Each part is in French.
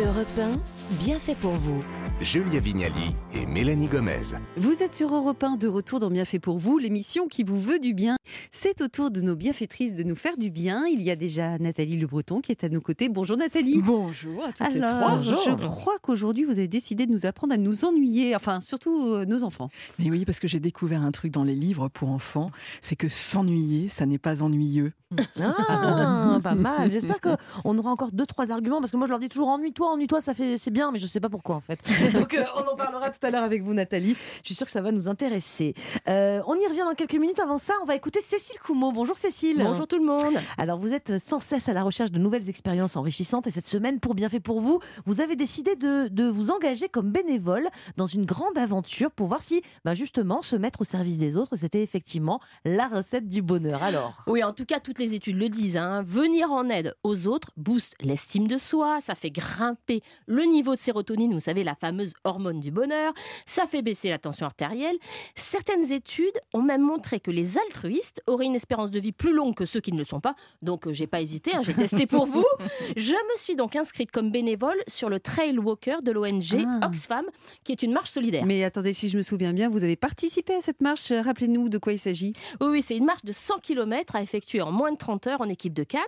Europe 1, bien fait pour vous. Julia Vignali et Mélanie Gomez. Vous êtes sur Europe 1 de retour dans Bienfait pour vous, l'émission qui vous veut du bien. C'est au tour de nos bienfaitrices de nous faire du bien. Il y a déjà Nathalie Le Breton qui est à nos côtés. Bonjour Nathalie. Bonjour à toutes les trois. Alors, Bonjour. je crois qu'aujourd'hui vous avez décidé de nous apprendre à nous ennuyer, enfin surtout euh, nos enfants. Mais oui, parce que j'ai découvert un truc dans les livres pour enfants, c'est que s'ennuyer, ça n'est pas ennuyeux. Ah, pas mal. J'espère qu'on aura encore deux trois arguments parce que moi je leur dis toujours ennuie-toi, ennuie-toi, ça fait c'est bien, mais je sais pas pourquoi en fait. Donc euh, on en parlera tout à l'heure avec vous Nathalie. Je suis sûre que ça va nous intéresser. Euh, on y revient dans quelques minutes. Avant ça, on va écouter Cécile Coumeau. Bonjour Cécile. Bonjour tout le monde. Alors vous êtes sans cesse à la recherche de nouvelles expériences enrichissantes et cette semaine, pour bien fait pour vous, vous avez décidé de, de vous engager comme bénévole dans une grande aventure pour voir si, ben justement, se mettre au service des autres, c'était effectivement la recette du bonheur. Alors. Oui, en tout cas, toutes les études le disent. hein. Venir en aide aux autres booste l'estime de soi, ça fait grimper le niveau de sérotonine, vous savez, la fameuse hormone du bonheur, ça fait baisser la tension artérielle. Certaines études ont même montré que les altruistes auraient une espérance de vie plus longue que ceux qui ne le sont pas. Donc, euh, j'ai pas hésité, hein, j'ai testé pour vous. Je me suis donc inscrite comme bénévole sur le Trail Walker de l'ONG Ah. Oxfam, qui est une marche solidaire. Mais attendez, si je me souviens bien, vous avez participé à cette marche. Rappelez-nous de quoi il s'agit. Oui, oui, c'est une marche de 100 km à effectuer en moins de 30 heures en équipe de 4.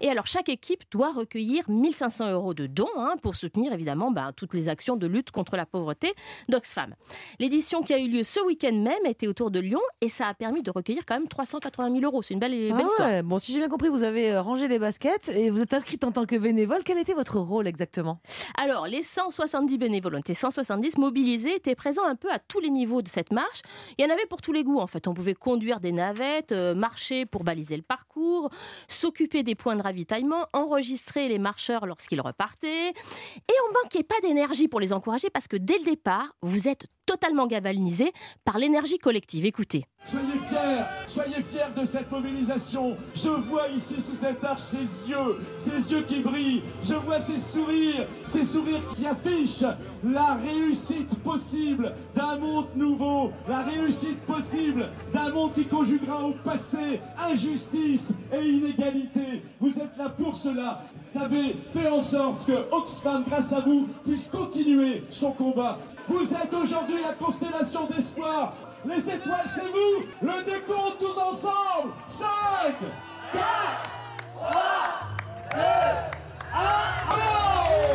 Et alors, chaque équipe doit recueillir 1500 euros de dons hein, pour soutenir évidemment bah, toutes les actions de lutte contre la pauvreté d'Oxfam. L'édition qui a eu lieu ce week-end même était autour de Lyon et ça a permis de recueillir quand même 380 000 euros. C'est une belle, belle Ah histoire. ouais, Bon, si j'ai bien compris, vous avez euh, rangé les baskets et vous êtes inscrite en tant que bénévole. Quel était votre rôle exactement? Alors, les 170 bénévoles, on était 170 mobilisés, étaient présents un peu à tous les niveaux de cette marche. Il y en avait pour tous les goûts, en fait. On pouvait conduire des navettes, euh, marcher pour baliser le parcours, s'occuper des points de ravitaillement, enregistrer les marcheurs lorsqu'ils repartaient. Et on manquait pas d'énergie pour les encourager parce que dès le départ, vous êtes totalement galvanisés par l'énergie collective. Écoutez. Soyez fiers, soyez fiers de cette mobilisation. Je vois ici sous cette arche ces yeux, ces yeux qui brillent. Je vois ces sourires, ces sourires qui affichent la réussite possible d'un monde nouveau, la réussite possible d'un monde qui conjuguera au passé injustice et inégalité. Vous êtes là pour cela. Avez fait en sorte que Oxfam, grâce à vous, puisse continuer son combat. Vous êtes aujourd'hui la constellation d'espoir. Les étoiles, c'est vous. Le décompte tous ensemble. 5, 4, 3, 2, 1,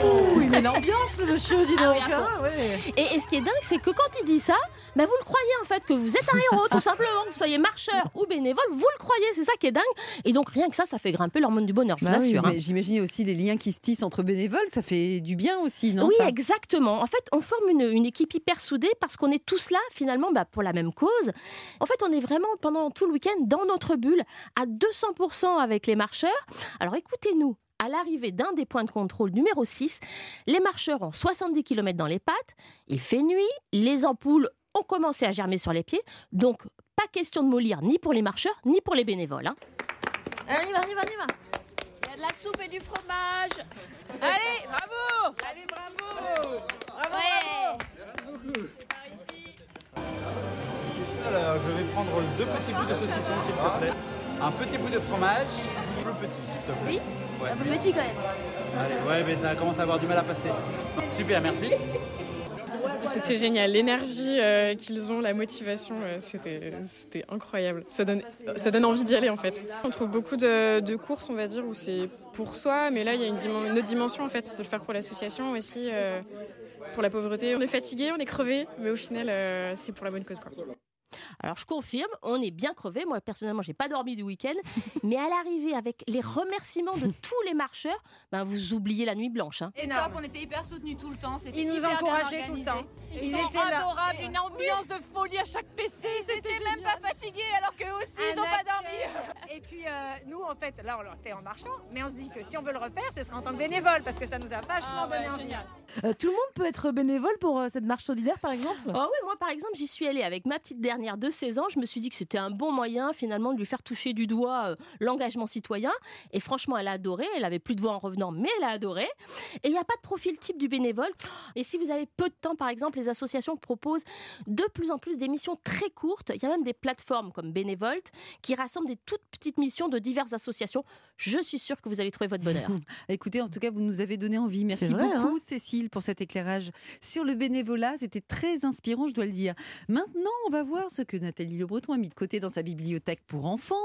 Oui, mais l'ambiance, le monsieur, dis Ah donc. oui, hein, ouais. Et, et ce qui est dingue, c'est que quand il dit ça, bah vous le croyez en fait, que vous êtes un héros, tout simplement. Que vous soyez marcheur ou bénévole, vous le croyez, c'est ça qui est dingue. Et donc rien que ça, ça fait grimper l'hormone du bonheur, je vous oui, assure. hein. J'imagine aussi les liens qui se tissent entre bénévoles. Ça fait du bien aussi, non oui, ça? exactement. En fait, on forme une, une équipe hyper soudée parce qu'on est tous là, finalement, bah, pour la même cause. En fait, on est vraiment pendant tout le week-end dans notre bulle, à 200% avec les marcheurs. Alors écoutez-nous. À l'arrivée d'un des points de contrôle numéro 6, les marcheurs ont 70 km dans les pattes, il fait nuit, les ampoules ont commencé à germer sur les pieds, donc pas question de mollir ni pour les marcheurs ni pour les bénévoles. hein. Allez, on y va, on y va, on y va. Il y a de la soupe et du fromage. Allez, bravo Allez, bravo Bravo, Alors, je vais prendre deux petits bouts de saucisson, s'il te plaît. Un petit bout de fromage. Plus petit, s'il te plaît. Oui ouais. Un peu petit quand même. Allez, ouais, mais ça commence à avoir du mal à passer. Super, merci. C'était génial, l'énergie euh, qu'ils ont, la motivation, euh, c'était c'était incroyable. Ça donne, ça donne envie d'y aller en fait. On trouve beaucoup de, de courses, on va dire, où c'est pour soi, mais là il y a une, dimen- une autre dimension en fait, de le faire pour l'association aussi, euh, pour la pauvreté. On est fatigué, on est crevé, mais au final euh, c'est pour la bonne cause quoi. Alors je confirme, on est bien crevé. Moi personnellement, j'ai pas dormi du week-end, mais à l'arrivée avec les remerciements de tous les marcheurs, ben vous oubliez la nuit blanche. hein. Et top, on était hyper soutenus tout le temps. Ils nous encourageaient tout le temps. Ils, Ils sont étaient là. adorables, Oui. une ambiance de folie à chaque PC. Ils étaient même pas fatigués alors qu'eux aussi ils ont pas dormi. Et puis euh, nous, en fait, là, on le fait en marchant, mais on se dit que si on veut le refaire, ce sera en tant que bénévole, parce que ça nous a vachement Ah ouais, donné envie. génial. Euh, tout le monde peut être bénévole pour euh, cette marche solidaire, par exemple? Oh oui, moi par exemple, j'y suis allée avec ma petite dernière de 16 ans. Je me suis dit que c'était un bon moyen finalement de lui faire toucher du doigt euh, l'engagement citoyen. Et franchement, elle a adoré. Elle avait plus de voix en revenant, mais elle a adoré. Et il n'y a pas de profil type du bénévole. Et si vous avez peu de temps, par exemple, les associations proposent de plus en plus des missions très courtes. Il y a même des plateformes comme Bénévolte qui rassemblent des toutes petites missions de diverses associations. Je suis sûre que vous allez trouver votre bonheur. Écoutez, en tout cas, vous nous avez donné envie. Merci vrai, beaucoup, hein Cécile, pour cet éclairage sur le bénévolat. C'était très inspirant, je dois le dire. Maintenant, on va voir ce que Nathalie Le Breton a mis de côté dans sa bibliothèque pour enfants.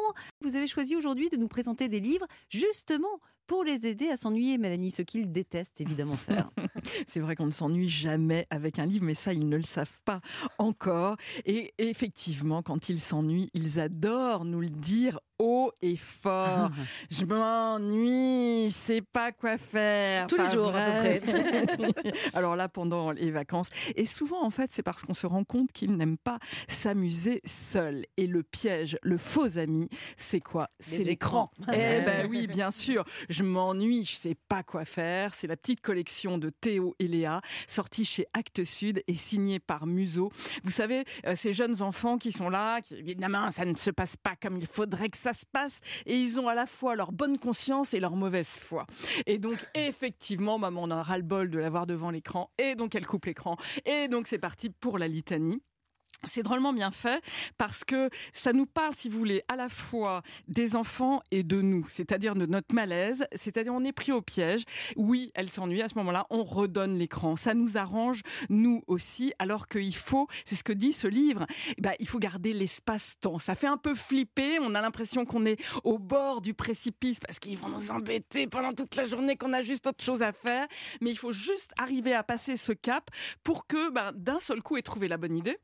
Vous avez choisi aujourd'hui de nous présenter des livres, justement, pour les aider à s'ennuyer, Mélanie, ce qu'ils détestent évidemment faire. C'est vrai qu'on ne s'ennuie jamais avec un livre, mais ça, ils ne le savent pas encore. Et effectivement, quand ils s'ennuient, ils adorent nous le dire haut et fort. Je m'ennuie, je sais pas quoi faire. Tous les jours, à peu vrai Alors là, pendant les vacances. Et souvent, en fait, c'est parce qu'on se rend compte qu'ils n'aiment pas s'amuser seuls. Et le piège, le faux ami, c'est quoi? C'est l'écran. Eh ben oui, bien sûr. Je m'ennuie, je sais pas quoi faire. C'est la petite collection de Théo et Léa, sortie chez Actes Sud et signée par Museau. Vous savez, euh, ces jeunes enfants qui sont là, qui évidemment, ça ne se passe pas comme il faudrait que ça se passe, et ils ont à la fois leur bonne conscience et leur mauvaise foi. Et donc, effectivement, maman, on a ras-le-bol de l'avoir devant l'écran, et donc elle coupe l'écran, et donc c'est parti pour la litanie. C'est drôlement bien fait parce que ça nous parle, si vous voulez, à la fois des enfants et de nous, c'est-à-dire de notre malaise, c'est-à-dire on est pris au piège. Oui, elle s'ennuie à ce moment-là, on redonne l'écran. Ça nous arrange, nous aussi, alors qu'il faut, c'est ce que dit ce livre, ben, il faut garder l'espace-temps. Ça fait un peu flipper, on a l'impression qu'on est au bord du précipice parce qu'ils vont nous embêter pendant toute la journée, qu'on a juste autre chose à faire. Mais il faut juste arriver à passer ce cap pour que ben, d'un seul coup ait trouvé la bonne idée.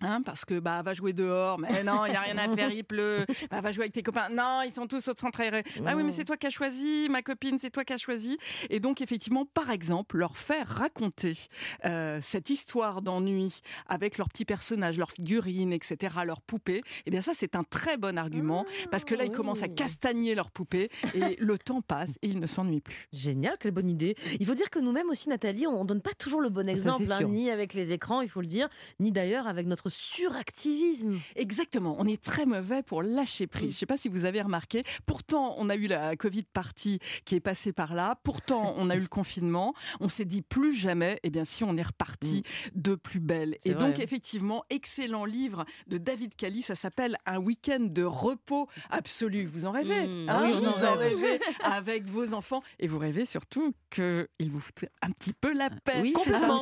Hein, parce que bah va jouer dehors, mais non, il y a rien à faire, il pleut. Bah va jouer avec tes copains. Non, ils sont tous au centre aéré. Ah oui, mais c'est toi qui as choisi, ma copine, c'est toi qui as choisi. Et donc effectivement, par exemple, leur faire raconter euh, cette histoire d'ennui avec leurs petits personnages, leurs figurines, etc., leurs poupées. Eh bien ça, c'est un très bon argument parce que là, ils commencent à castagner leurs poupées et le temps passe et ils ne s'ennuient plus. Génial, quelle bonne idée. Il faut dire que nous-mêmes aussi, Nathalie, on ne donne pas toujours le bon exemple, hein, ni avec les écrans, il faut le dire, ni d'ailleurs avec notre suractivisme. Exactement, on est très mauvais pour lâcher prise. Je ne sais pas si vous avez remarqué. Pourtant, on a eu la Covid partie qui est passée par là. Pourtant, on a eu le confinement. On s'est dit plus jamais. Eh bien, si on est reparti de plus belle. Et donc, effectivement, excellent livre de David Cali. Ça s'appelle Un week-end de repos absolu. Vous en rêvez Mmh, hein oui, Vous en rêve. rêvez avec vos enfants et vous rêvez surtout qu'il vous fout un petit peu la paix. Oui. Complètement.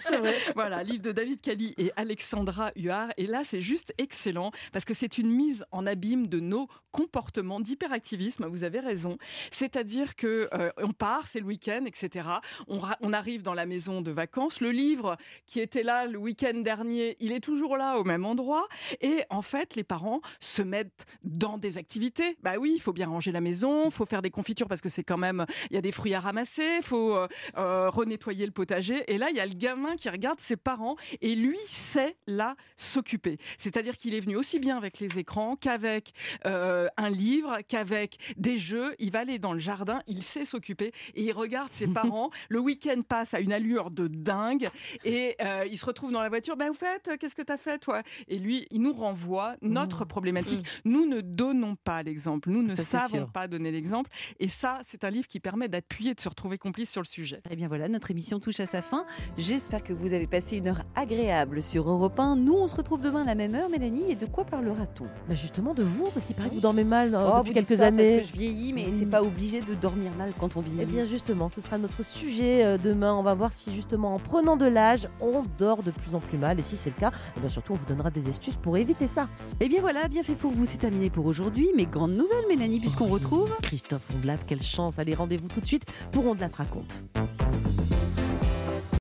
C'est vrai. Voilà, livre de David Cali et Alexandra Huard. Et là, c'est juste excellent parce que c'est une mise en abîme de nos comportements d'hyperactivisme. Vous avez raison. C'est-à-dire que euh, on part, c'est le week-end, etc. On, arrive dans la maison de vacances. Le livre qui était là le week-end dernier, il est toujours là au même endroit. Et en fait, les parents se mettent dans des activités. Bah oui, il faut bien ranger la maison, il faut faire des confitures parce que c'est quand même, il y a des fruits à ramasser, il faut euh, euh, renettoyer le potager. Et là, il y a le gamin qui regarde ses parents et lui sait là s'occuper. C'est-à-dire qu'il est venu aussi bien avec les écrans qu'avec euh, un livre, qu'avec des jeux. Il va aller dans le jardin, il sait s'occuper et il regarde ses parents. Le week-end passe à une allure de dingue et euh, il se retrouve dans la voiture. Ben, vous faites, qu'est-ce que t'as fait, toi? Et lui, il nous renvoie notre problématique. Nous ne donnons pas l'exemple. Nous ne Ça, savons pas donner l'exemple. Et ça, c'est un livre qui permet d'appuyer, de se retrouver complice sur le sujet. Eh bien voilà, notre émission touche à sa fin. J'espère que vous avez passé une heure agréable sur Europe 1. Nous, on se retrouve demain à la même heure, Mélanie. Et de quoi parlera-t-on? Bah justement de vous, parce qu'il paraît que vous dormez mal euh, Oh, depuis vous quelques ça années. Parce que je vieillis, mais Mm. c'est pas obligé de dormir mal quand on vieillit. Eh bien justement, ce sera notre sujet euh, demain. On va voir si justement en prenant de l'âge, on dort de plus en plus mal. Et si c'est le cas, eh bien surtout on vous donnera des astuces pour éviter ça. Eh bien voilà, bien fait pour vous, c'est terminé pour aujourd'hui. Mais grande nouvelle, Mélanie, puisqu'on retrouve Christophe Ondelat, quelle chance. Allez, rendez-vous tout de suite pour On de la raconte.